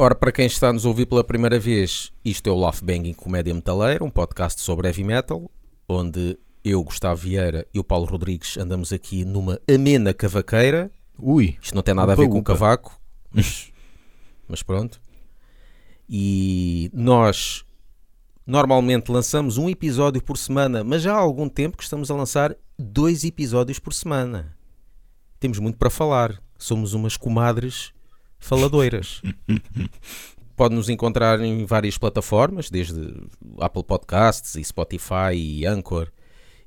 Ora, para quem está a nos ouvir pela primeira vez, isto é o Love Banging Comédia Metaleira, um podcast sobre heavy metal, onde eu, Gustavo Vieira e o Paulo Rodrigues andamos aqui numa amena cavaqueira. Ui, Isto não tem nada a ver Upa, com o upa. cavaco, mas, mas pronto. E nós normalmente lançamos um episódio por semana, mas já há algum tempo que estamos a lançar dois episódios por semana. Temos muito para falar. Somos umas comadres faladoiras. Pode nos encontrar em várias plataformas, desde Apple Podcasts e Spotify e Anchor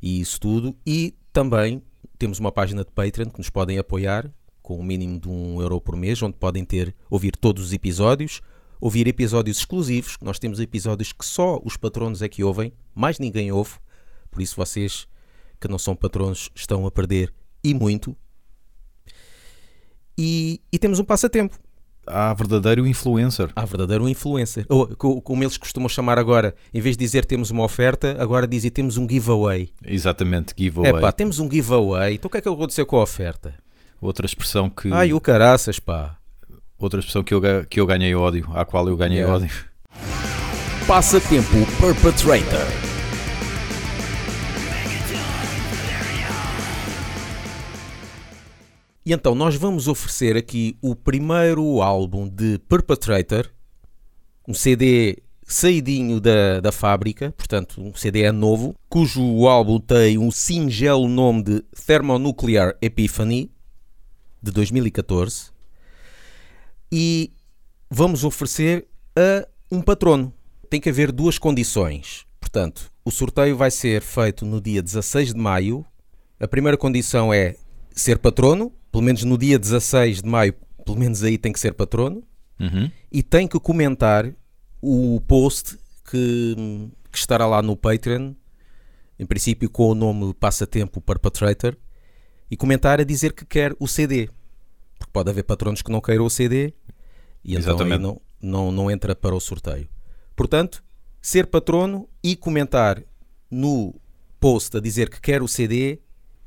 e isso tudo. E também temos uma página de Patreon que nos podem apoiar com o mínimo de um euro por mês, onde podem ter ouvir todos os episódios, ouvir episódios exclusivos. Nós temos episódios que só os patronos é que ouvem, mais ninguém ouve. Por isso vocês que não são patronos estão a perder e muito. E, e temos um passatempo. há verdadeiro influencer. Há verdadeiro influencer. Ou, co- como eles costumam chamar agora, em vez de dizer temos uma oferta, agora dizem temos um giveaway. Exatamente, giveaway. É pá, temos um giveaway. Então o que é que aconteceu com a oferta? Outra expressão que Ai, o caraças, pá. outra expressão que eu, que eu ganhei ódio, à qual eu ganhei Yeah. ódio. Passatempo Perpetrator. E então nós vamos oferecer aqui o primeiro álbum de Perpetrator, um CD saidinho da, da fábrica, portanto um CD é novo, cujo álbum tem um singelo nome de Thermonuclear Epiphany, de 2014, e vamos oferecer a um patrono. Tem que haver duas condições. Portanto, o sorteio vai ser feito no dia 16 de maio. A primeira condição é ser patrono, pelo menos no dia 16 de maio, pelo menos aí tem que ser patrono, Uhum. e tem que comentar o post que, que estará lá no Patreon, em princípio com o nome Passatempo Perpetrator, e comentar a dizer que quer o CD. Porque pode haver patronos que não queiram o CD e então Exatamente. não, não, não entra para o sorteio. Portanto, ser patrono e comentar no post a dizer que quer o CD,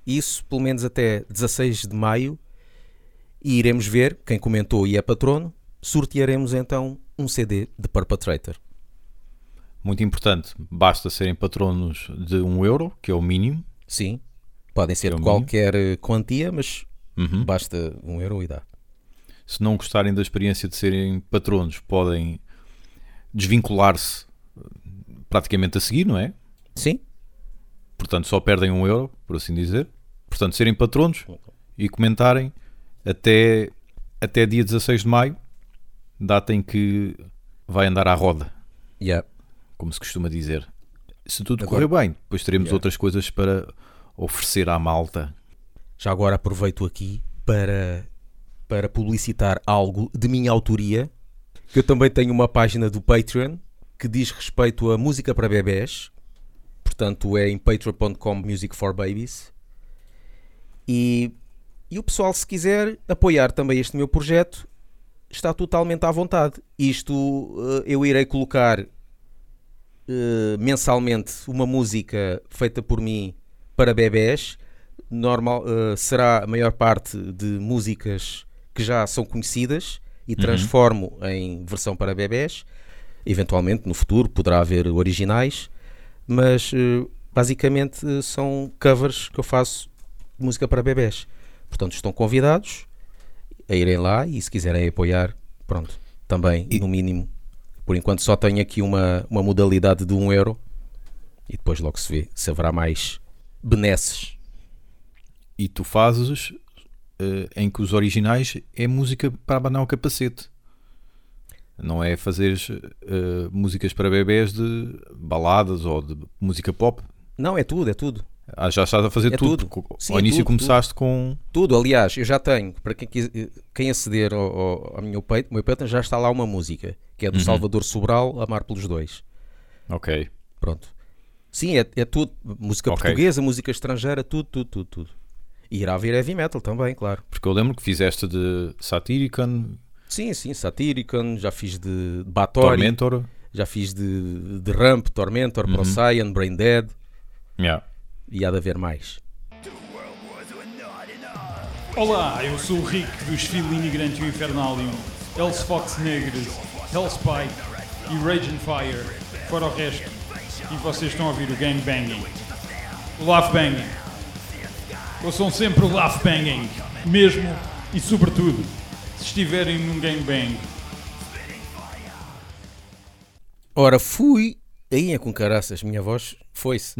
isso pelo menos até 16 de maio, e iremos ver quem comentou e é patrono, sortearemos então um CD de Perpetrator. Muito importante, basta serem patronos de um euro, que é o mínimo. Sim, podem ser É de mínimo. qualquer eh, quantia, mas Uhum. basta um euro e dá. Se não gostarem da experiência de serem patronos, podem desvincular-se eh, praticamente a seguir, não é? Sim, Portanto, só perdem um euro, por assim dizer. Portanto, serem patronos e comentarem até, até dia 16 de maio, data em que vai andar à roda, yeah. como se costuma dizer. Se tudo Agora- correr bem, depois teremos Yeah. outras coisas para oferecer à malta. Já agora aproveito aqui para, para publicitar algo de minha autoria, que eu também tenho uma página do Patreon que diz respeito a música para bebés, portanto é em patreon.com Music for Babies. E, e o pessoal, se quiser apoiar também este meu projeto, está totalmente à vontade. Isto eh, eu irei colocar eh, mensalmente uma música feita por mim para bebés. Normal, eh, será a maior parte de músicas que já são conhecidas e transformo em versão para bebés. Eventualmente, no futuro, poderá haver originais, mas eh, basicamente são covers que eu faço de música para bebés. Portanto, estão convidados a irem lá e se quiserem apoiar, pronto, também, no mínimo. Por enquanto só tenho aqui uma, uma modalidade de 1 euro e depois logo se vê se haverá mais benesses. E tu fazes eh, em que os originais é música para abanar o capacete. Não é fazer músicas para bebés de baladas ou de música pop. Não, é tudo, é tudo. Ah, já estás a fazer É tudo. tudo. Sim, Ao é início tudo, começaste com. Tudo, aliás, eu já tenho, para quem, quis- quem aceder ao, ao, ao meu peito, meu peito já está lá uma música, que é do Salvador Sobral, Amar pelos Dois. Ok. Pronto. Sim, é, é tudo. Música Ok. portuguesa, música estrangeira, tudo, tudo, tudo, tudo. E irá vir heavy metal também, claro. Porque eu lembro que fizeste de Satirican, Sim, sim, Satyricon, já fiz de Batori, Tormentor. já fiz de, de Ramp, Tormentor, Procyon, Brain Dead, Yeah. e há de haver mais. Olá, eu sou o Rick dos Filho Imigrante e o Infernalium, Els Fox Negres, Hellspite e Rage and Fire. Fora o resto. E vocês estão a ouvir o Gang Banging. O Laugh Banging. Ouçam sempre o Laugh Banging. Mesmo e sobretudo estiverem num Gang Bang. Ora, fui. Aí é com caraças, minha voz foi-se.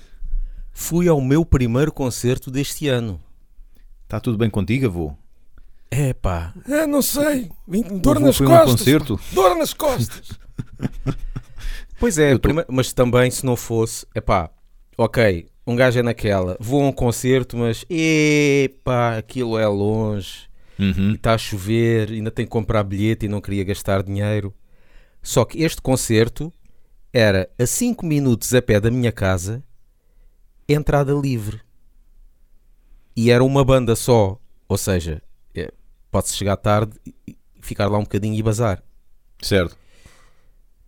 fui ao meu primeiro concerto deste ano. Está tudo bem contigo, avô? É pá, é, não sei. Dor nas foi um costas. concerto? Dor nas costas. pois é, tô- mas também se não fosse, é pá, ok, um gajo é naquela, vou a um concerto, mas epá, aquilo é longe. Uhum. e está a chover, ainda tenho que comprar bilhete e não queria gastar dinheiro. Só que este concerto era a 5 minutos a pé da minha casa, entrada livre. E era uma banda só, ou seja, é, pode-se chegar tarde, ficar lá um bocadinho e bazar. Certo.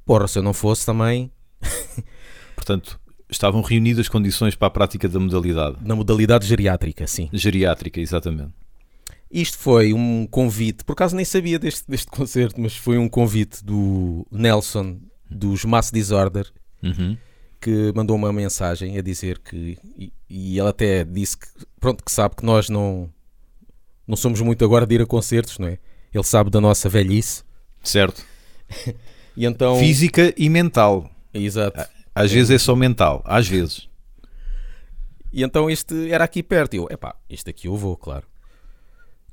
Porra, se eu não fosse também, Portanto, estavam reunidas as condições para a prática da modalidade. na modalidade geriátrica, sim. Geriátrica, exatamente. Isto foi um convite, por acaso nem sabia deste, deste concerto, mas foi um convite do Nelson, dos Mass Disorder, Uhum. que mandou uma mensagem a dizer que e, e ele até disse que pronto que sabe que nós não não somos muito agora de ir a concertos, não é? Ele sabe da nossa velhice Certo. e então Física e mental. exato. Às vezes é só mental. Às vezes. E então este era aqui perto. E eu, epá, este aqui eu vou, claro.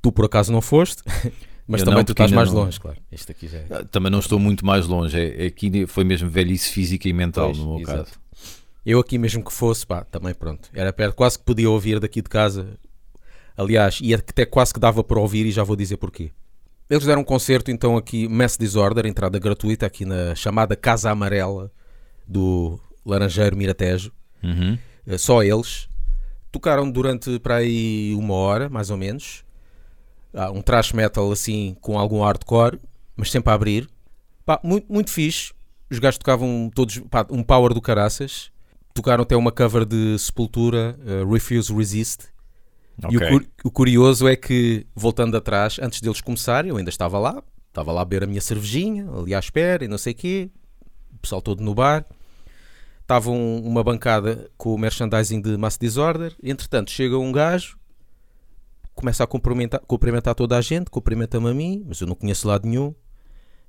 Tu por acaso não foste, mas Eu também não, tu estás mais não- longe, claro. Aqui já é. Ah, Também não estou muito mais longe. É, é aqui foi mesmo velhice física e mental, Pois, no meu exato. caso. Eu aqui mesmo que fosse, pá, também pronto. Era perto, quase que podia ouvir daqui de casa. Aliás, e até quase que dava para ouvir e já vou dizer porquê. Eles deram um concerto então aqui, Mass Disorder, entrada gratuita aqui na chamada Casa Amarela do Laranjeiro Miratejo. Uhum. Eh, Só eles. Tocaram durante para aí uma hora, mais ou menos. Ah, um thrash metal assim com algum hardcore, mas sempre a abrir. Pá, muito, muito fixe. Os gajos tocavam todos pá, um power do caraças. Tocaram até uma cover de Sepultura, eh, Refuse Resist. E o, o curioso é que, voltando atrás, antes deles começarem, eu ainda estava lá. Estava lá a beber a minha cervejinha, ali à espera e não sei o quê. O pessoal todo no bar. Estava um- uma bancada com o merchandising de Mass Disorder. Entretanto, chega um gajo, começa a cumprimentar, cumprimentar toda a gente, cumprimenta-me a mim, mas eu não conheço lado nenhum.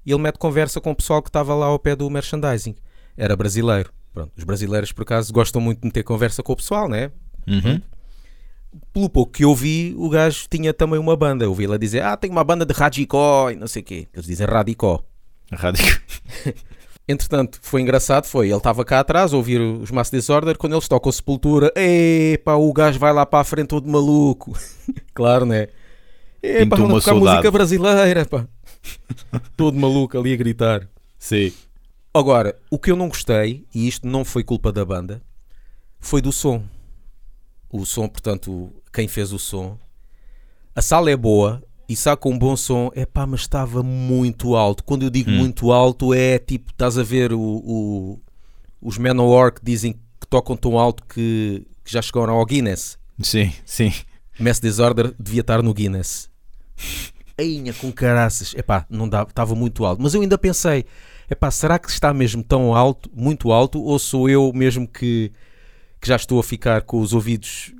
E ele mete conversa com o pessoal que estava lá ao pé do merchandising. Era brasileiro. Pronto, os brasileiros, por acaso, gostam muito de meter conversa com o pessoal, né? Uhum. Pelo pouco que eu vi, o gajo tinha também uma banda. Eu vi ele a dizer: Ah, tem uma banda de radicó e não sei o quê. Eles dizem radicó. Rádio. Entretanto, foi engraçado, foi, ele estava cá atrás a ouvir os Mass Disorder, quando eles tocam Sepultura, epá, o gajo vai lá para a frente todo maluco. claro, né? Epá, vamos tocar saudade. música brasileira, pá. todo maluco ali a gritar. Sim. Agora, o que eu não gostei, e isto não foi culpa da banda, foi do som. O som, portanto, quem fez o som. A sala é boa e saca um bom som, é pá, mas estava muito alto. Quando eu digo Hum. muito alto, é tipo, estás a ver o, o- os Manowar que dizem que tocam tão alto que, que já chegaram ao Guinness. Sim, sim. Mass Disorder devia estar no Guinness. Ainha com caraças. Epá, não dá, estava muito alto. Mas eu ainda pensei, epá, será que está mesmo tão alto, muito alto, ou sou eu mesmo que, que já estou a ficar com os ouvidos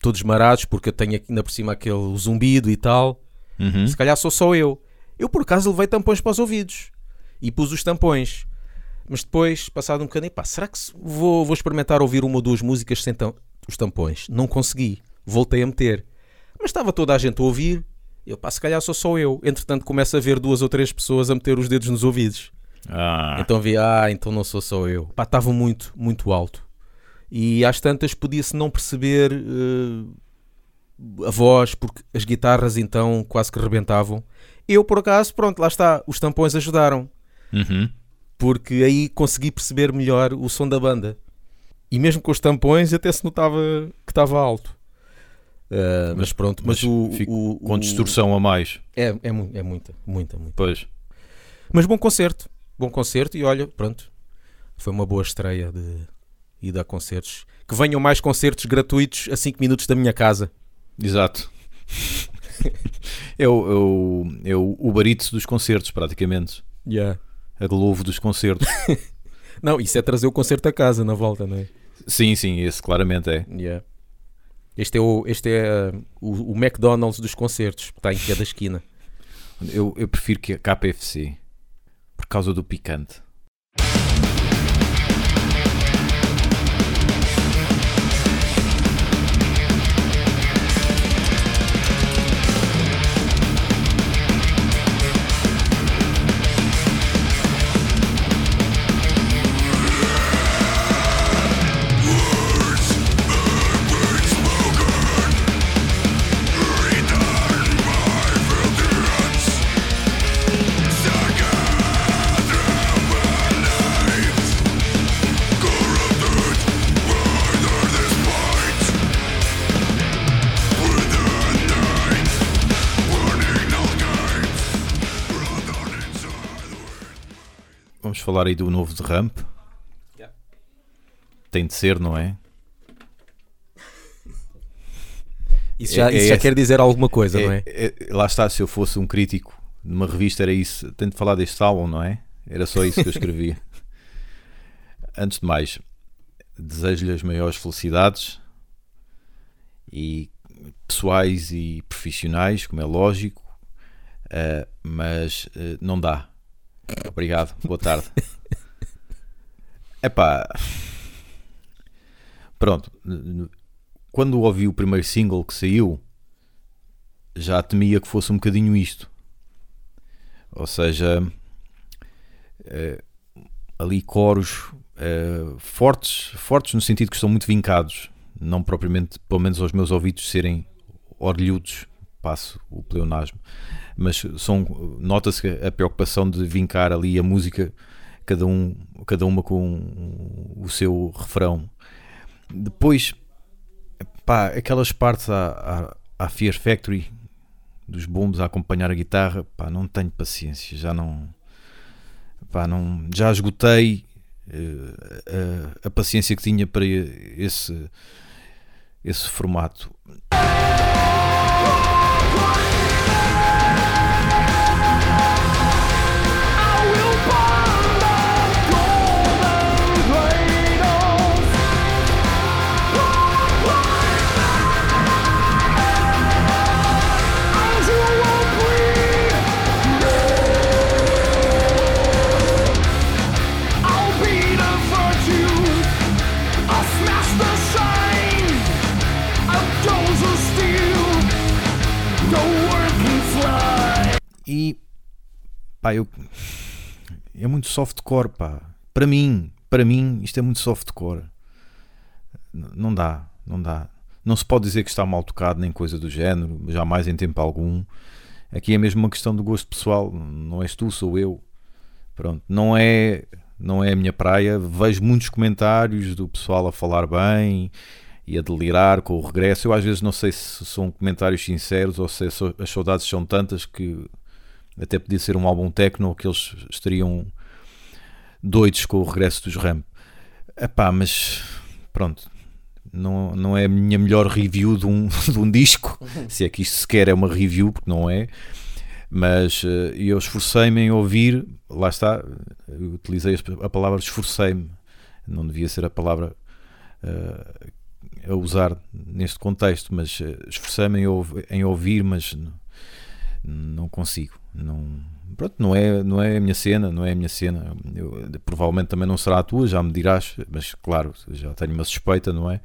todos marados, porque eu tenho aqui ainda por cima aquele zumbido e tal. Uhum. Se calhar sou só eu. Eu por acaso levei tampões para os ouvidos e pus os tampões. Mas depois, passado um bocadinho, pá, será que vou, vou experimentar ouvir uma ou duas músicas sem tam- os tampões? Não consegui. Voltei a meter. Mas estava toda a gente a ouvir. Eu, pá, se calhar sou só eu. Entretanto, começo a ver duas ou três pessoas a meter os dedos nos ouvidos. Ah, Então vi, ah, então não sou só eu. Pá, estava muito, muito alto. E às tantas podia-se não perceber eh, a voz, porque as guitarras então quase que rebentavam. Eu, por acaso, pronto, lá está, os tampões ajudaram. uhum. Porque aí consegui perceber melhor o som da banda. E mesmo com os tampões até se notava que estava alto. Eh, mas, pronto, mas, mas o, o- com o- distorção a mais. É, é, é muita, muita, muita. Pois. Mas bom concerto, bom concerto e olha, pronto, foi uma boa estreia de ir a concertos. Que venham mais concertos gratuitos a 5 minutos da minha casa. Exato. é, o, é, o, é o Uber Eats dos concertos, praticamente. Yeah. a Globo dos concertos. Não, isso é trazer o concerto a casa na volta, não é? sim, sim, esse claramente é. Yeah. Este é, o, este é uh, o, o McDonald's dos concertos, que está em cada esquina. Eu, eu prefiro que a KPFC por causa do picante. Falar aí do novo de Ramp. Yeah. Tem de ser, não é? Isso já, É- é isso já esse- quer dizer alguma coisa, não é? É- é- lá está, se eu fosse um crítico numa revista era isso. Tenho de falar deste álbum, não é? Era só isso que eu escrevia. Antes de mais, desejo-lhe as maiores felicidades e pessoais e profissionais, como é lógico, eh, mas eh, não dá. Obrigado, boa tarde. Epá, pronto. Quando ouvi o primeiro single que saiu, já temia que fosse um bocadinho isto. Ou seja, eh, ali coros eh, fortes, fortes no sentido que estão muito vincados, não propriamente, pelo menos aos meus ouvidos, serem orlhudos, passo o pleonasmo, mas são, nota-se a preocupação de vincar ali a música, cada, um, cada uma com o seu refrão. Depois, pá, aquelas partes à, à, à Fear Factory dos bombos a acompanhar a guitarra, pá, não tenho paciência, já não, pá, não já esgotei eh, a, a paciência que tinha para esse, esse formato. Pá, eu é muito softcore, pá. Para mim, para mim, isto é muito softcore. Não dá, não dá. Não se pode dizer que está mal tocado nem coisa do género, jamais em tempo algum. Aqui é mesmo uma questão do gosto pessoal, não és tu, sou eu. Pronto, não é, não é a minha praia. Vejo muitos comentários do pessoal a falar bem e a delirar com o regresso. Eu às vezes não sei se são comentários sinceros ou se so- as saudades são tantas que até podia ser um álbum techno que eles estariam doidos com o regresso dos Ramp. Epá, mas pronto, não, não é a minha melhor review de um, de um disco, se é que isto sequer é uma review, porque não é. Mas eh, eu esforcei-me em ouvir, lá está, utilizei a palavra esforcei-me, não devia ser a palavra eh, a usar neste contexto, mas eh, esforcei-me em, em ouvir, mas não consigo. Não, pronto, não é, não é a minha cena, não é a minha cena. Eu, provavelmente também não será a tua, já me dirás, mas claro, já tenho uma suspeita, não é?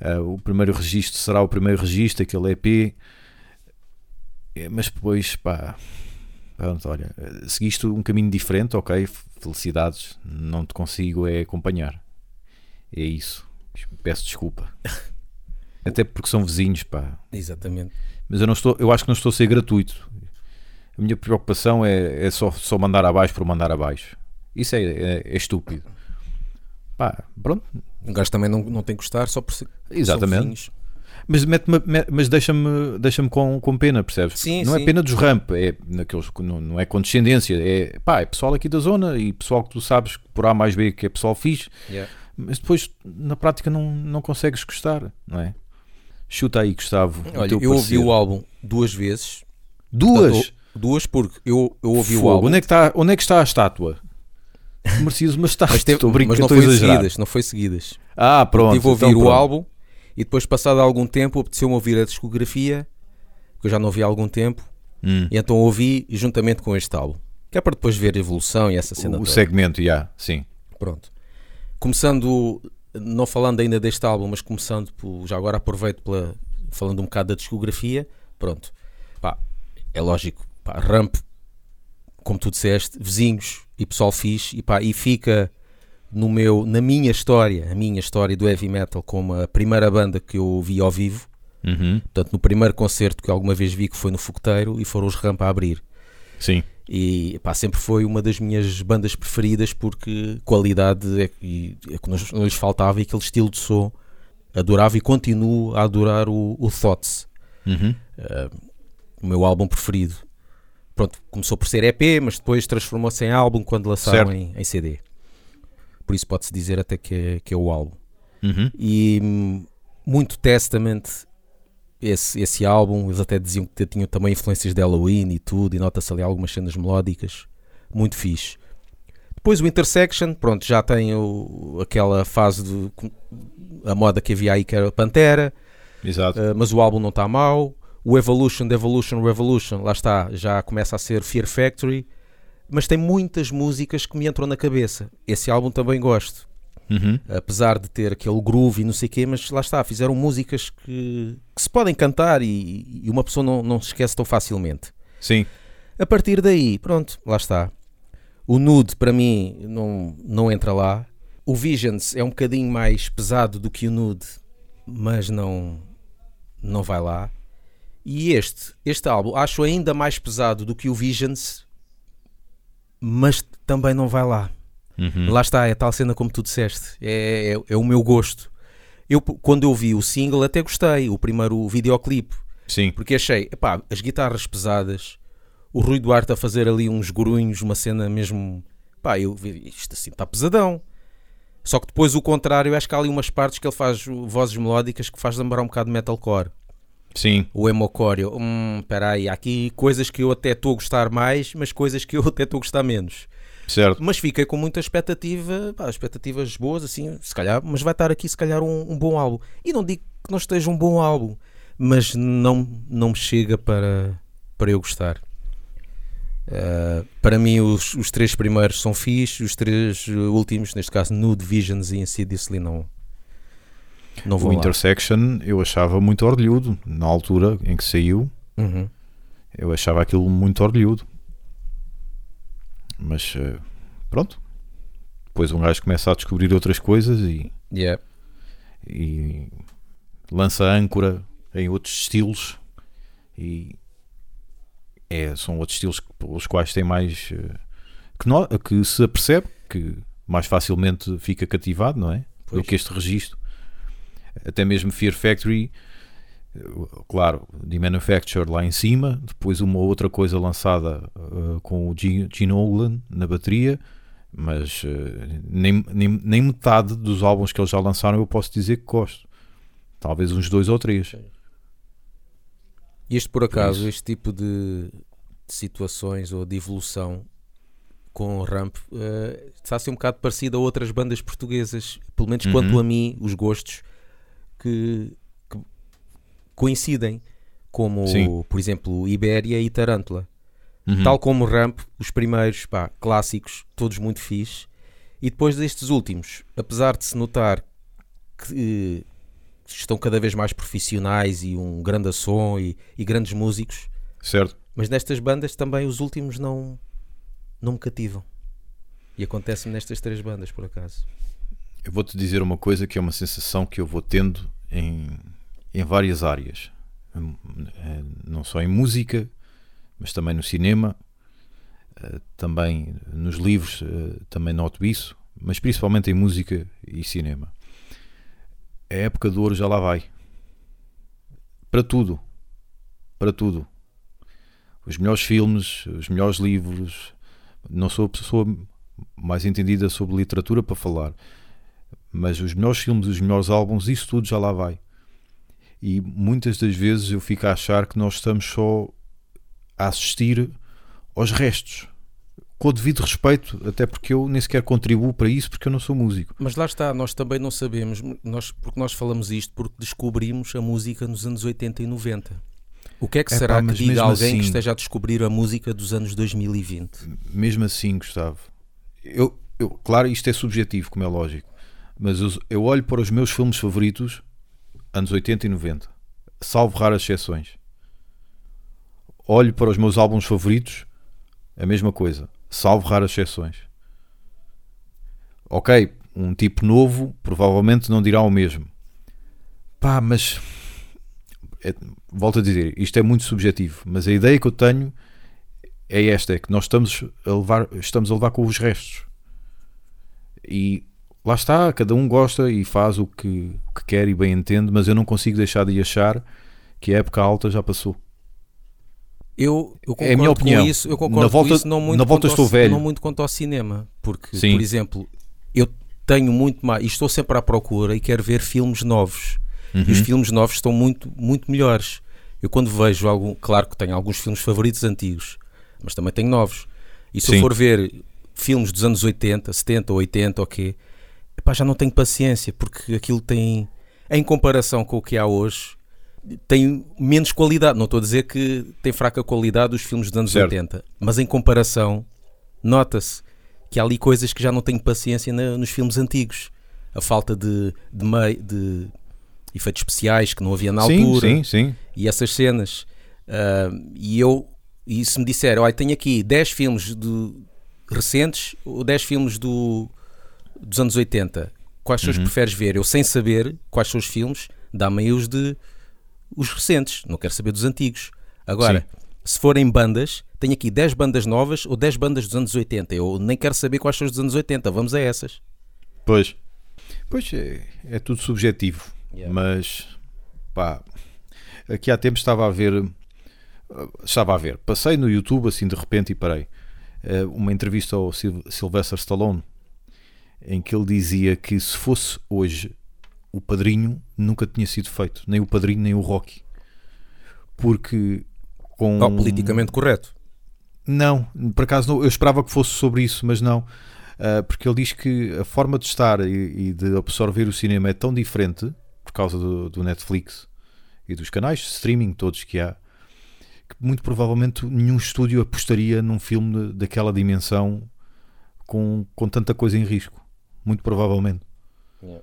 Ah, o primeiro registro será o primeiro registro, aquele EP, Eh, mas depois, pá, pronto, olha, seguiste um caminho diferente, ok, felicidades, não te consigo é acompanhar. É isso. Peço desculpa. Até porque são vizinhos, pá. Exatamente. Mas eu, não estou, eu acho que não estou a ser gratuito. A minha preocupação é, é só, só mandar abaixo por mandar abaixo. Isso é, é, é estúpido. Pá, pronto. Um gajo também não, não tem que gostar só por ser. Exatamente. Mas, mete-me- me- mas deixa-me deixa com, com pena, percebes? Sim, não sim. é pena dos ramp, é naqueles, que não, não é condescendência, é pá, é pessoal aqui da zona e pessoal que tu sabes que por A mais B que é pessoal fixe, Yeah. mas depois na prática não, não consegues gostar, não é? Chuta aí, Gustavo. o Olha, eu ouvi o álbum duas vezes. Duas? Portanto, duas porque eu, eu ouvi o Fogo, álbum, Onde é, que está, onde é que está a estátua? Merecias uma estátua. mas, teve- mas não foi exagerar. seguidas, não foi seguidas. Ah, pronto. Estive a ouvir então o álbum e depois, passado algum tempo, apeteceu-me ouvir a discografia, que eu já não ouvi há algum tempo, Hum. e então ouvi juntamente com este álbum. Que é para depois ver a evolução e essa cena O toda. segmento, já, sim. Pronto. Começando, não falando ainda deste álbum, mas começando, por, já agora aproveito pela, falando um bocado da discografia. Pronto. Pá, é lógico, pá, Ramp, como tu disseste, vizinhos e pessoal fixe, e, pá, e fica no meu, na minha história, a minha história do heavy metal, como a primeira banda que eu vi ao vivo. Uhum. Portanto, no primeiro concerto que alguma vez vi, que foi no Fogoteiro, e foram os Ramp a abrir. Sim. E pá, sempre foi uma das minhas bandas preferidas porque qualidade é, e- é que não lhes faltava e aquele estilo de som adorava e continuo a adorar o, o Thoughts, Uhum. o meu álbum preferido. Pronto, começou por ser EP, mas depois transformou-se em álbum quando lançaram em, em CD. Por isso pode-se dizer até que é, que é o álbum. Uhum. E hum, muito Testament, esse, esse álbum, eles até diziam que tinham também influências de Halloween e tudo, e nota-se ali algumas cenas melódicas, muito fixe. Depois o Intersection, pronto, já tem o- aquela fase de a moda que havia aí que era Pantera, Exato. Uh, mas o álbum não está mau. O Evolution, The Evolution, Revolution, lá está, já começa a ser Fear Factory. Mas tem muitas músicas que me entram na cabeça. Esse álbum também gosto. Uhum. Apesar de ter aquele groove e não sei o quê, mas lá está, fizeram músicas que, que se podem cantar e, e uma pessoa não, não se esquece tão facilmente. Sim. A partir daí, pronto, lá está. O Nude, para mim, não, não entra lá. O Visions é um bocadinho mais pesado do que o Nude, mas não, não vai lá. E este, este álbum, acho ainda mais pesado do que o Visions, mas também não vai lá. Uhum. Lá está, é tal cena como tu disseste. É, é, é o meu gosto. Eu, quando eu vi o single, até gostei. O primeiro videoclipe. Sim. Porque achei, epá, as guitarras pesadas, o Rui Duarte a fazer ali uns grunhos, uma cena mesmo. Pá, eu vi, isto assim está pesadão. Só que depois o contrário, acho que há ali umas partes que ele faz vozes melódicas que faz lembrar um bocado de metalcore. Sim. O emocore, hum, peraí, há aqui coisas que eu até estou a gostar mais, mas coisas que eu até estou a gostar menos. Certo. Mas fiquei com muita expectativa, pá, expectativas boas, assim, se calhar, mas vai estar aqui, se calhar, um, um bom álbum. E não digo que não esteja um bom álbum, mas não, não me chega para, para eu gostar. Uh, para mim, os, os três primeiros são fixes, os três uh, últimos, neste caso, Nude Visions e Insidiously, não, não vão O lá. Intersection eu achava muito orlhudo na altura em que saiu. Uhum. Eu achava aquilo muito orlhudo. Mas eh, pronto. Depois um gajo começa a descobrir outras coisas e, Yeah. e lança âncora em outros estilos e é, são outros estilos pelos quais tem mais eh, que, no- que se apercebe que mais facilmente fica cativado, não é? Do Pois. que este registro. Até mesmo Fear Factory, claro, de Manufacture lá em cima, depois uma outra coisa lançada eh, com o Gene Oldland na bateria, mas eh, nem, nem, nem metade dos álbuns que eles já lançaram eu posso dizer que gosto. Talvez uns dois ou três. E este, por acaso, isso. este tipo de, de situações ou de evolução com o Ramp eh, está a ser um bocado parecido a outras bandas portuguesas, pelo menos quanto Uhum. a mim, os gostos que coincidem, como, Sim. por exemplo, Ibéria e Tarântula. Uhum. Tal como o Ramp, os primeiros, pá, clássicos, todos muito fixe. E depois destes últimos, apesar de se notar que eh, estão cada vez mais profissionais e um grande som e, e grandes músicos, Certo. mas nestas bandas também os últimos não, não me cativam. E acontece-me nestas três bandas, por acaso. Eu vou-te dizer uma coisa que é uma sensação que eu vou tendo em, em várias áreas. Hum, eh, Não só em música, mas também no cinema, eh, também nos livros, eh, também noto isso, mas principalmente em música e cinema. A época do ouro já lá vai. Para tudo. Para tudo. Os melhores filmes, os melhores livros. Não sou a pessoa mais entendida sobre literatura para falar, mas os melhores filmes, os melhores álbuns, isso tudo já lá vai. E muitas das vezes eu fico a achar que nós estamos só a assistir aos restos. Com o devido respeito, até porque eu nem sequer contribuo para isso, porque eu não sou músico. Mas lá está, nós também não sabemos, nós, porque nós falamos isto porque descobrimos a música nos anos 80 e 90. O que é que Epá, será que mas diga alguém assim- que esteja a descobrir a música dos anos 2020? Mesmo assim, Gustavo, eu, eu- claro, isto é subjetivo, como é lógico, mas eu, eu olho para os meus filmes favoritos, anos 80 e 90, salvo raras exceções. Olho para os meus álbuns favoritos, a mesma coisa, salvo raras exceções. Ok, um tipo novo provavelmente não dirá o mesmo. Pá, mas é- volto a dizer, isto é muito subjetivo, mas a ideia que eu tenho é esta, é que nós estamos a levar, estamos a levar com os restos. E lá está, cada um gosta e faz o que, o que quer e bem entende, mas eu não consigo deixar de achar que a época alta já passou. Eu, eu concordo É a minha opinião. com isso, eu concordo Na volta- com isso, não muito, na volta estou ao, velho. não muito quanto ao cinema, porque, Sim. por exemplo, eu tenho muito mais, e estou sempre à procura e quero ver filmes novos. E os Uhum. filmes novos estão muito, muito melhores. Eu quando vejo algum, claro que tenho alguns filmes favoritos antigos, mas também tenho novos. E se Sim. eu for ver filmes dos anos 80, 70 ou 80, ok, epá, já não tenho paciência, porque aquilo tem, em comparação com o que há hoje, tem menos qualidade. Não estou a dizer que tem fraca qualidade os filmes dos anos Certo. 80, mas em comparação, nota-se que há ali coisas que já não tenho paciência na- nos filmes antigos. A falta de, de, mei- de efeitos especiais que não havia na sim, altura sim, sim. e essas cenas. Ah, e eu, e se me disser, olha, tenho aqui 10 filmes de, recentes ou 10 filmes do, dos anos 80, quais Uhum. preferes ver? Eu, sem saber quais são os filmes, dá-me aí os de os recentes, não quero saber dos antigos. Agora, se forem bandas, tenho aqui 10 bandas novas ou 10 bandas dos anos 80. Eu nem quero saber quais são os dos anos 80, vamos a essas. Pois. Pois é, é tudo subjetivo. Yeah. Mas pá, aqui há tempos estava a ver. Estava a ver, passei no YouTube assim de repente e parei. eh, Uma entrevista ao Sylvester Stallone em que ele dizia que se fosse hoje o padrinho nunca tinha sido feito, nem o padrinho nem o Rocky, porque com Oh, politicamente correto. não, por acaso não, eu esperava que fosse sobre isso, mas não. Ah, porque ele diz que a forma de estar e, e de absorver o cinema é tão diferente por causa do, do Netflix e dos canais de streaming todos que há que muito provavelmente nenhum estúdio apostaria num filme daquela dimensão com, com tanta coisa em risco. Muito provavelmente. Yeah.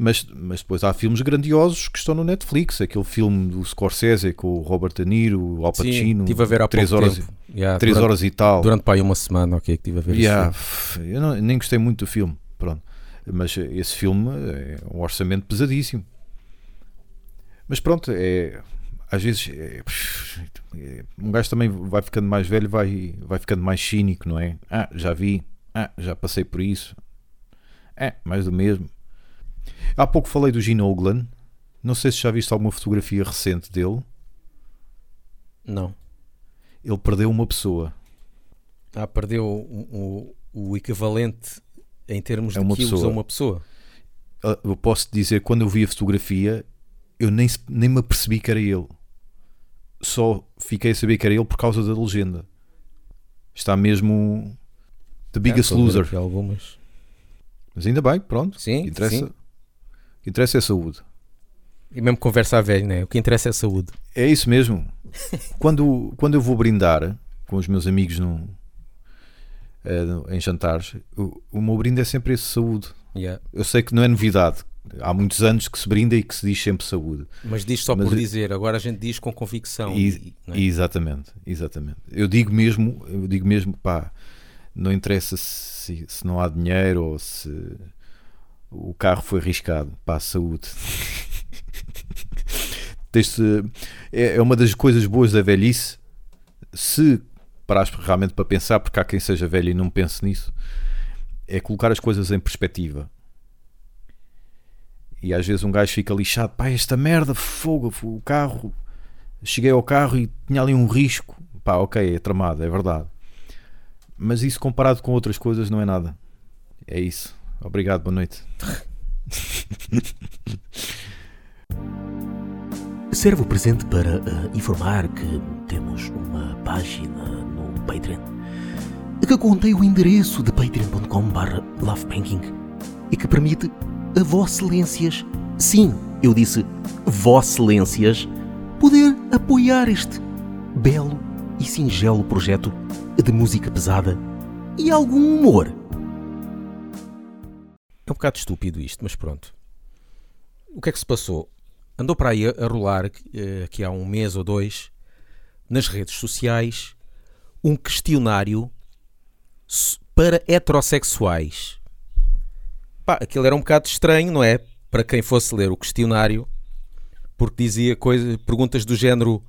Mas, mas depois há filmes grandiosos que estão no Netflix. Aquele filme do Scorsese com o Robert De Niro, o Al Sim, Pacino. estive a ver há três horas, tempo. Yeah, três durante, horas e tal. durante pá, aí uma semana, ok, que estive a ver Yeah, eu não- nem gostei muito do filme, pronto. Mas esse filme é um orçamento pesadíssimo. Mas pronto, é às vezes é- é- um gajo também vai ficando mais velho, vai, vai ficando mais cínico, não é? Ah, já vi, ah, já passei por isso. É, mais do mesmo. Há pouco falei do Gene Oglan. Não sei se já viste alguma fotografia recente dele. Não. Ele perdeu uma pessoa. Ah, perdeu o, o, o equivalente em termos É de quilos a pessoa. uma pessoa. Ah, eu posso dizer quando eu vi a fotografia eu nem, nem me apercebi que era ele só fiquei a saber que era ele por causa da legenda está mesmo The Biggest a ver Loser algumas. Mas ainda bem, pronto Sim, o que interessa, sim. que interessa é a saúde E mesmo conversa a velho, né? O que interessa é a saúde. é isso mesmo quando, quando eu vou brindar com os meus amigos eh, no- em jantares o, o meu brinde é sempre esse saúde Yeah. eu sei que não é novidade há muitos anos que se brinda e que se diz sempre saúde Mas diz só Mas por dizer, agora a gente diz com convicção. E- e- é? Exatamente, exatamente. Eu digo mesmo, eu digo mesmo, pá, não interessa se, se não há dinheiro ou se o carro foi arriscado, pá, saúde. Tens-te- é, é uma das coisas boas da velhice, se parares realmente para pensar, porque há quem seja velho e não pense nisso, é colocar as coisas em perspectiva. E às vezes um gajo fica lixado, pá, esta merda, fogo, o carro, cheguei ao carro e tinha ali um risco. Pá, ok, é tramado, é verdade. Mas isso comparado com outras coisas não é nada. É isso. Obrigado, boa noite. Serve o presente para eh, informar que temos uma página no Patreon, que contém o endereço de patreon.com.br lovebanking e que permite a Vosselências, sim, eu disse Vosselências, poder apoiar este belo e singelo projeto de música pesada e algum humor. É um bocado estúpido isto, mas pronto. O que é que se passou? Andou para aí a rolar, eh, aqui há um mês ou dois, nas redes sociais, um questionário para heterossexuais. Pá, aquilo era um bocado estranho, não é? Para quem fosse ler o questionário, porque dizia coisa, perguntas do género: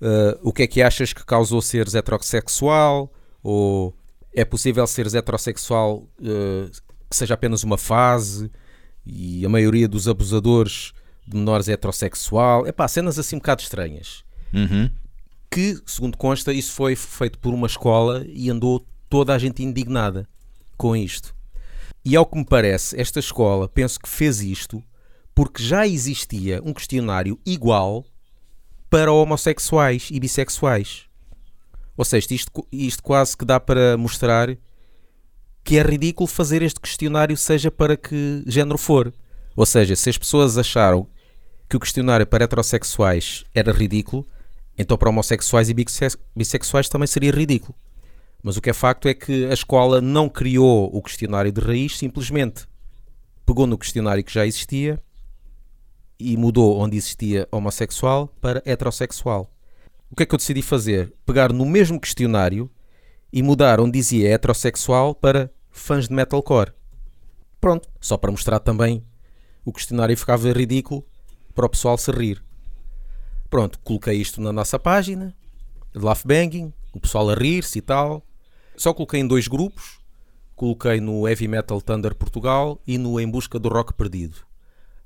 uh, o que é que achas que causou seres heterossexual? Ou é possível seres heterossexual uh, que seja apenas uma fase? E a maioria dos abusadores de menores é heterossexual. É pá, cenas assim um bocado estranhas. Uhum. Que, segundo consta, isso foi feito por uma escola e andou toda a gente indignada com isto. E ao que me parece, esta escola penso que fez isto porque já existia um questionário igual para homossexuais e bissexuais. Ou seja, isto, isto quase que dá para mostrar que é ridículo fazer este questionário, seja para que género for. Ou seja, se as pessoas acharam que o questionário para heterossexuais era ridículo, então para homossexuais e bissexuais também seria ridículo. Mas o que é facto é que a escola não criou o questionário de raiz, simplesmente pegou no questionário que já existia e mudou onde existia homossexual para heterossexual. O que é que eu decidi fazer? Pegar no mesmo questionário e mudar onde dizia heterossexual para fãs de metalcore. Pronto, só para mostrar também o questionário ficava ridículo para o pessoal se rir. Pronto, coloquei isto na nossa página Laugh Banging, o pessoal a rir-se e tal. Só coloquei em dois grupos. Coloquei no Heavy Metal Thunder Portugal e no Em Busca do Rock Perdido.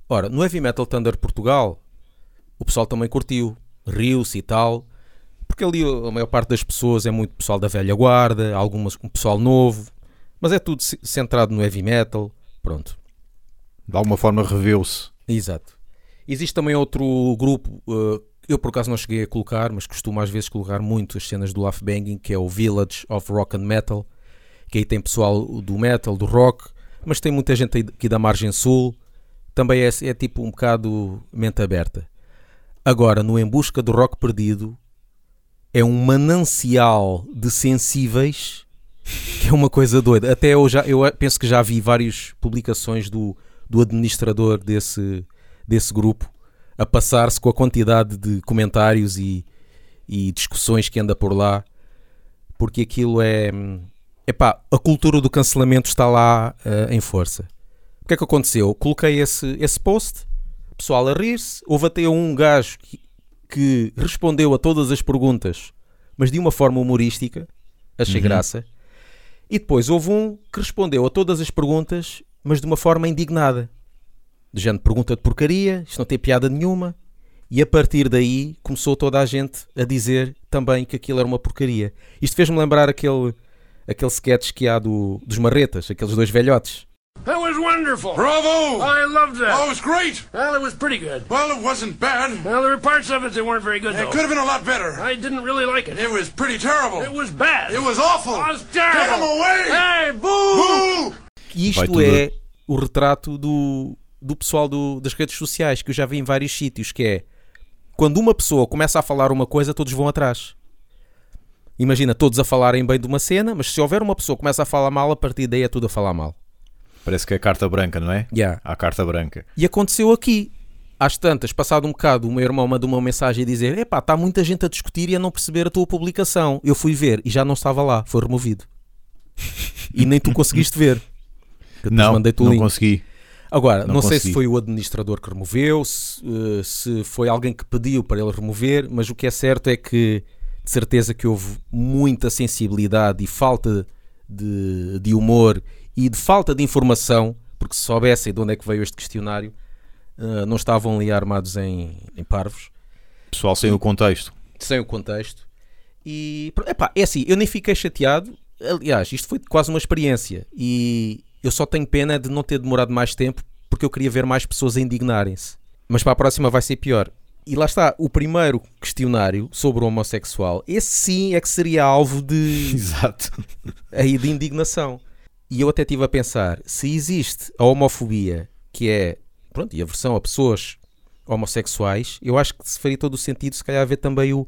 Ora, no Heavy Metal Thunder Portugal, o pessoal também curtiu, riu-se e tal, porque ali a maior parte das pessoas é muito pessoal da velha guarda, algumas um pessoal novo, mas é tudo centrado no heavy metal, pronto. De alguma forma reveu-se. Exato. Existe também outro grupo, uh, eu por acaso não cheguei a colocar, mas costumo às vezes colocar muito as cenas do Laugh Banging, que é o Village of Rock and Metal, que aí tem pessoal do metal, do rock, mas tem muita gente aqui da margem sul, também é, é tipo um bocado mente aberta. Agora, no Em Busca do Rock Perdido, é um manancial de sensíveis que é uma coisa doida. Até eu, já, eu penso que já vi várias publicações do, do administrador desse, desse grupo a passar-se com a quantidade de comentários e, e discussões que anda por lá, porque aquilo é. Epá, a cultura do cancelamento está lá uh, em força. O que é que aconteceu? Coloquei esse, esse post, pessoal a rir-se, houve até um gajo que, que, respondeu a todas as perguntas, mas de uma forma humorística, achei uhum. graça. E depois houve um que respondeu a todas as perguntas, mas de uma forma indignada de gente pergunta de porcaria, isto não tem piada nenhuma. E a partir daí começou toda a gente a dizer também que aquilo era uma porcaria. Isto fez-me lembrar aquele, aquele sketch que há do, dos marretas, aqueles dois velhotes. That was wonderful. Bravo! I loved that. Oh, it was great. Well, it was pretty good. Well, it wasn't bad. Well, there were parts of it that weren't very good, It though. could have been a lot better. I didn't really like it. It was pretty terrible. It was bad. It was awful. It was terrible. Get him away! Hey, boo! Boo! E isto é o retrato do, do pessoal do- das redes sociais, que eu já vi em vários sítios, que é quando uma pessoa começa a falar uma coisa, todos vão atrás. Imagina, todos a falarem bem de uma cena, mas se houver uma pessoa que começa a falar mal, a partir daí é tudo a falar mal. Parece que é carta branca, não é? Yeah. Há carta branca. E aconteceu aqui. Às tantas, passado um bocado, o meu irmão mandou uma mensagem a dizer: Epá, está muita gente a discutir e a não perceber a tua publicação. Eu fui ver e já não estava lá, foi removido. e nem tu conseguiste ver. Não, não link. consegui. Agora, não, Não sei se foi o administrador que removeu, se, eh, se foi alguém que pediu para ele remover, mas o que é certo é que de certeza que houve muita sensibilidade e falta de, de humor e de falta de informação, porque se soubessem de onde é que veio este questionário, eh, não estavam ali armados em, em parvos, Pessoal, sem o contexto. sem o contexto. E epá, é assim, eu nem fiquei chateado. Aliás, isto foi quase uma experiência. E eu só tenho pena de não ter demorado mais tempo porque eu queria ver mais pessoas a indignarem-se. Mas para a próxima vai ser pior. E lá está, o primeiro questionário sobre o homossexual, esse sim é que seria alvo de, Exato. aí de indignação. E eu até estive a pensar, se existe a homofobia, que é, pronto, e a versão a pessoas homossexuais, eu acho que se faria todo o sentido se calhar haver também o,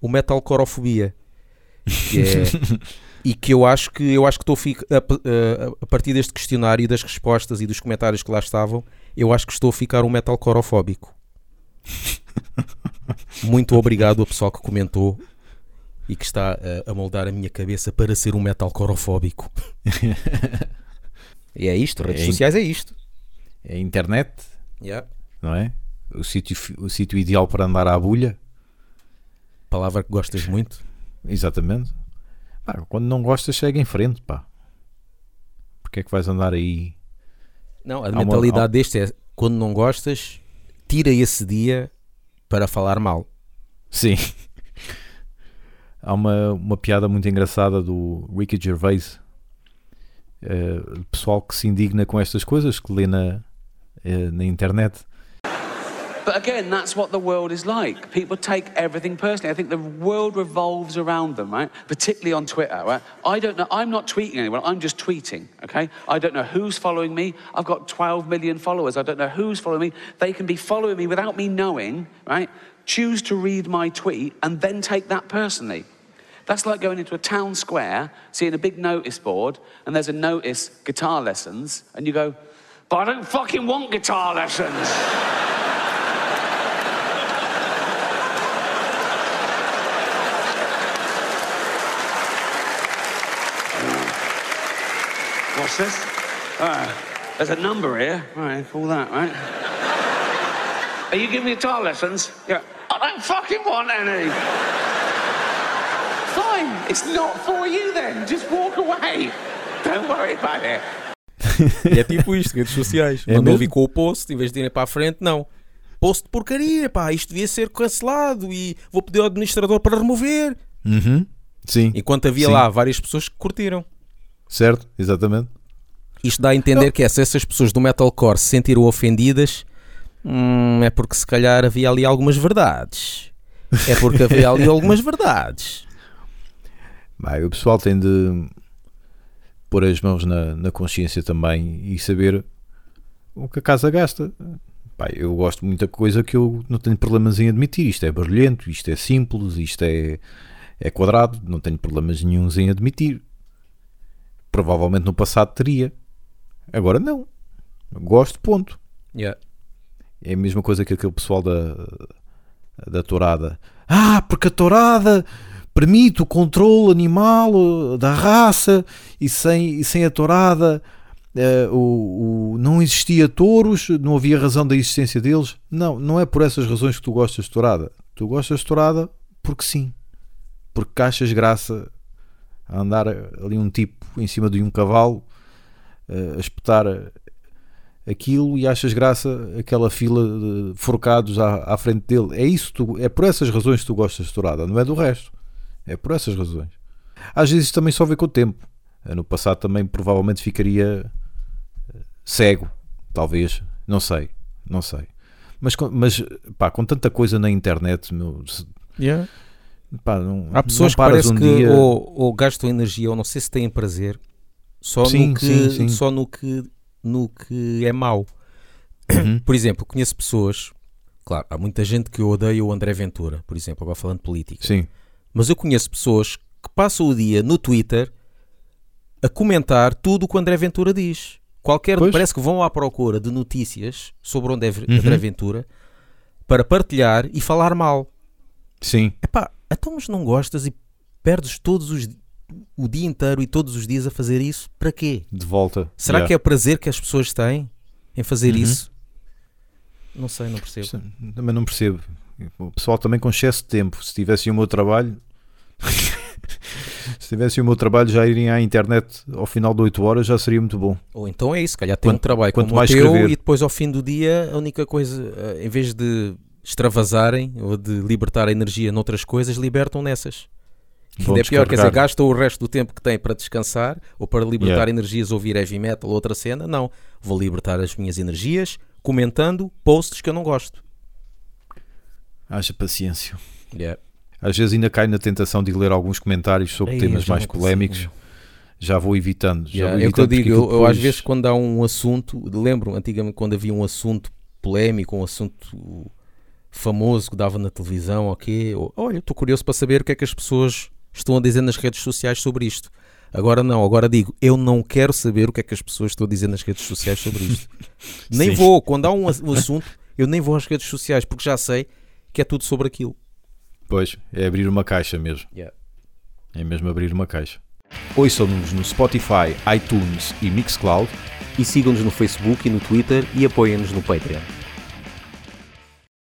o metalcorofobia. Que é, e que eu acho que eu acho que estou a, a, a- partir deste questionário e das respostas e dos comentários que lá estavam, eu acho que estou a ficar um metalcorofóbico. Muito obrigado ao pessoal que comentou e que está a, a moldar a minha cabeça para ser um metalcorofóbico. e é isto, redes É in- sociais é isto. É a internet, Yeah. não é? O sítio, o sítio ideal para andar à bulha. Palavra que gostas muito. Exatamente. Pá, quando não gostas, segue em frente, pá. Porque é que vais andar aí? Não, a uma- mentalidade deste é quando não gostas, tira esse dia para falar mal. Sim. Há uma, uma piada muito engraçada do Ricky Gervais. eh, pessoal que se indigna com estas coisas que lê na, eh, na internet. But again, that's what the world is like. People take everything personally. I think the world revolves around them, right? Particularly on Twitter, right? I don't know. I'm not tweeting anyone. I'm just tweeting, okay? I don't know who's following me. I've got 12 million followers. I don't know who's following me. They can be following me without me knowing, right? Choose to read my tweet and then take that personally. That's like going into a town square, seeing a big notice board, and there's a notice guitar lessons, and you go, but I don't fucking want guitar lessons. What's this? Ah, there's a number here. All right, call that, right? Are you giving me guitar lessons? Yeah. I don't fucking want any. Fine, it's not for you then. Just walk away. Don't worry about it. E é tipo isto, redes sociais. É Mandou vir com o post, em vez de irem para a frente, não. Post de porcaria, pá, isto devia ser cancelado e vou pedir ao administrador para remover. Uhum. Sim, Enquanto havia Sim. lá várias pessoas que curtiram. certo, exatamente. Isto dá a entender que é, se essas pessoas do metalcore se sentiram ofendidas, hum, é porque se calhar havia ali algumas verdades. É porque havia ali algumas verdades. Vai, o pessoal tem de pôr as mãos na, na consciência também e saber o que a casa gasta. Pá, eu gosto de muita coisa que eu não tenho problemas em admitir. Isto é barulhento, isto é simples, isto é, é quadrado, não tenho problemas nenhuns em admitir. Provavelmente no passado teria. Agora não. Gosto, ponto. Yeah. É a mesma coisa que aquele pessoal da, da tourada. Ah, porque a tourada permite o controle animal uh, da raça e sem, e sem a tourada eh, o, o- não existia touros, não havia razão da existência deles. Não, não é por essas razões que tu gostas de tourada. Tu gostas de tourada porque sim. Porque achas graça a andar ali um tipo em cima de um cavalo eh, a espetar aquilo e achas graça aquela fila de forcados à, à frente dele. É isso, tu, é por essas razões que tu gostas de tourada, não é do resto. É por essas razões. Às vezes também só vê com o tempo. No passado também provavelmente ficaria eh, cego, talvez, não sei, não sei. Mas, mas pá, com tanta coisa na internet, meu, se- pá, não, Há pessoas não que parece um que dia. ou, ou gastam energia ou não sei se têm prazer só, Sim, no, que, sim, sim. só no, que, no que é mau. Uhum. Por exemplo, conheço pessoas, claro, há muita gente que odeia o André Ventura, por exemplo, agora falando de política. Sim, Mas eu conheço pessoas que passam o dia no Twitter a comentar tudo o que o André Ventura diz. Qualquer, Pois. parece que vão à procura de notícias sobre o André, Uhum. André Ventura para partilhar e falar mal. sim, Epá, então mas não gostas e perdes todos os o dia inteiro e todos os dias a fazer isso? Para quê? de volta. Será Yeah. que é prazer que as pessoas têm em fazer Uhum. isso? Não sei, não percebo. Também não percebo. O pessoal também com excesso de tempo. Se tivessem o meu trabalho, se tivessem o meu trabalho, já irem à internet ao final de 8 horas, já seria muito bom. Ou então é isso, calhar tem um Quanto- trabalho quanto como mais o teu escrever. e depois ao fim do dia a única coisa, eh, em vez de extravasarem ou de libertar a energia noutras coisas, libertam nessas. Vão Ainda é pior, quer dizer, gastam o resto do tempo que têm para descansar ou para libertar Yeah. energias, ouvir heavy metal ou outra cena. Não, vou libertar as minhas energias comentando posts que eu não gosto. Haja paciência. Yeah. Às vezes ainda cai na tentação de ler alguns comentários sobre Ei, temas mais não consigo. polémicos. Já vou evitando. Já Yeah, vou é o que eu digo, porque eu, eu às depois- vezes quando há um assunto, lembro antigamente quando havia um assunto polémico, um assunto famoso que dava na televisão, ok, ou, olha, estou curioso para saber o que é que as pessoas estão a dizer nas redes sociais sobre isto. Agora não, agora digo, eu não quero saber o que é que as pessoas estão a dizer nas redes sociais sobre isto. nem Sim. vou, quando há um assunto, eu nem vou às redes sociais, porque já sei que é tudo sobre aquilo. Pois, é abrir uma caixa mesmo. Yeah. É mesmo abrir uma caixa. Ouçam-nos no Spotify, iTunes e Mixcloud. E sigam-nos no Facebook e no Twitter e apoiem-nos no Patreon.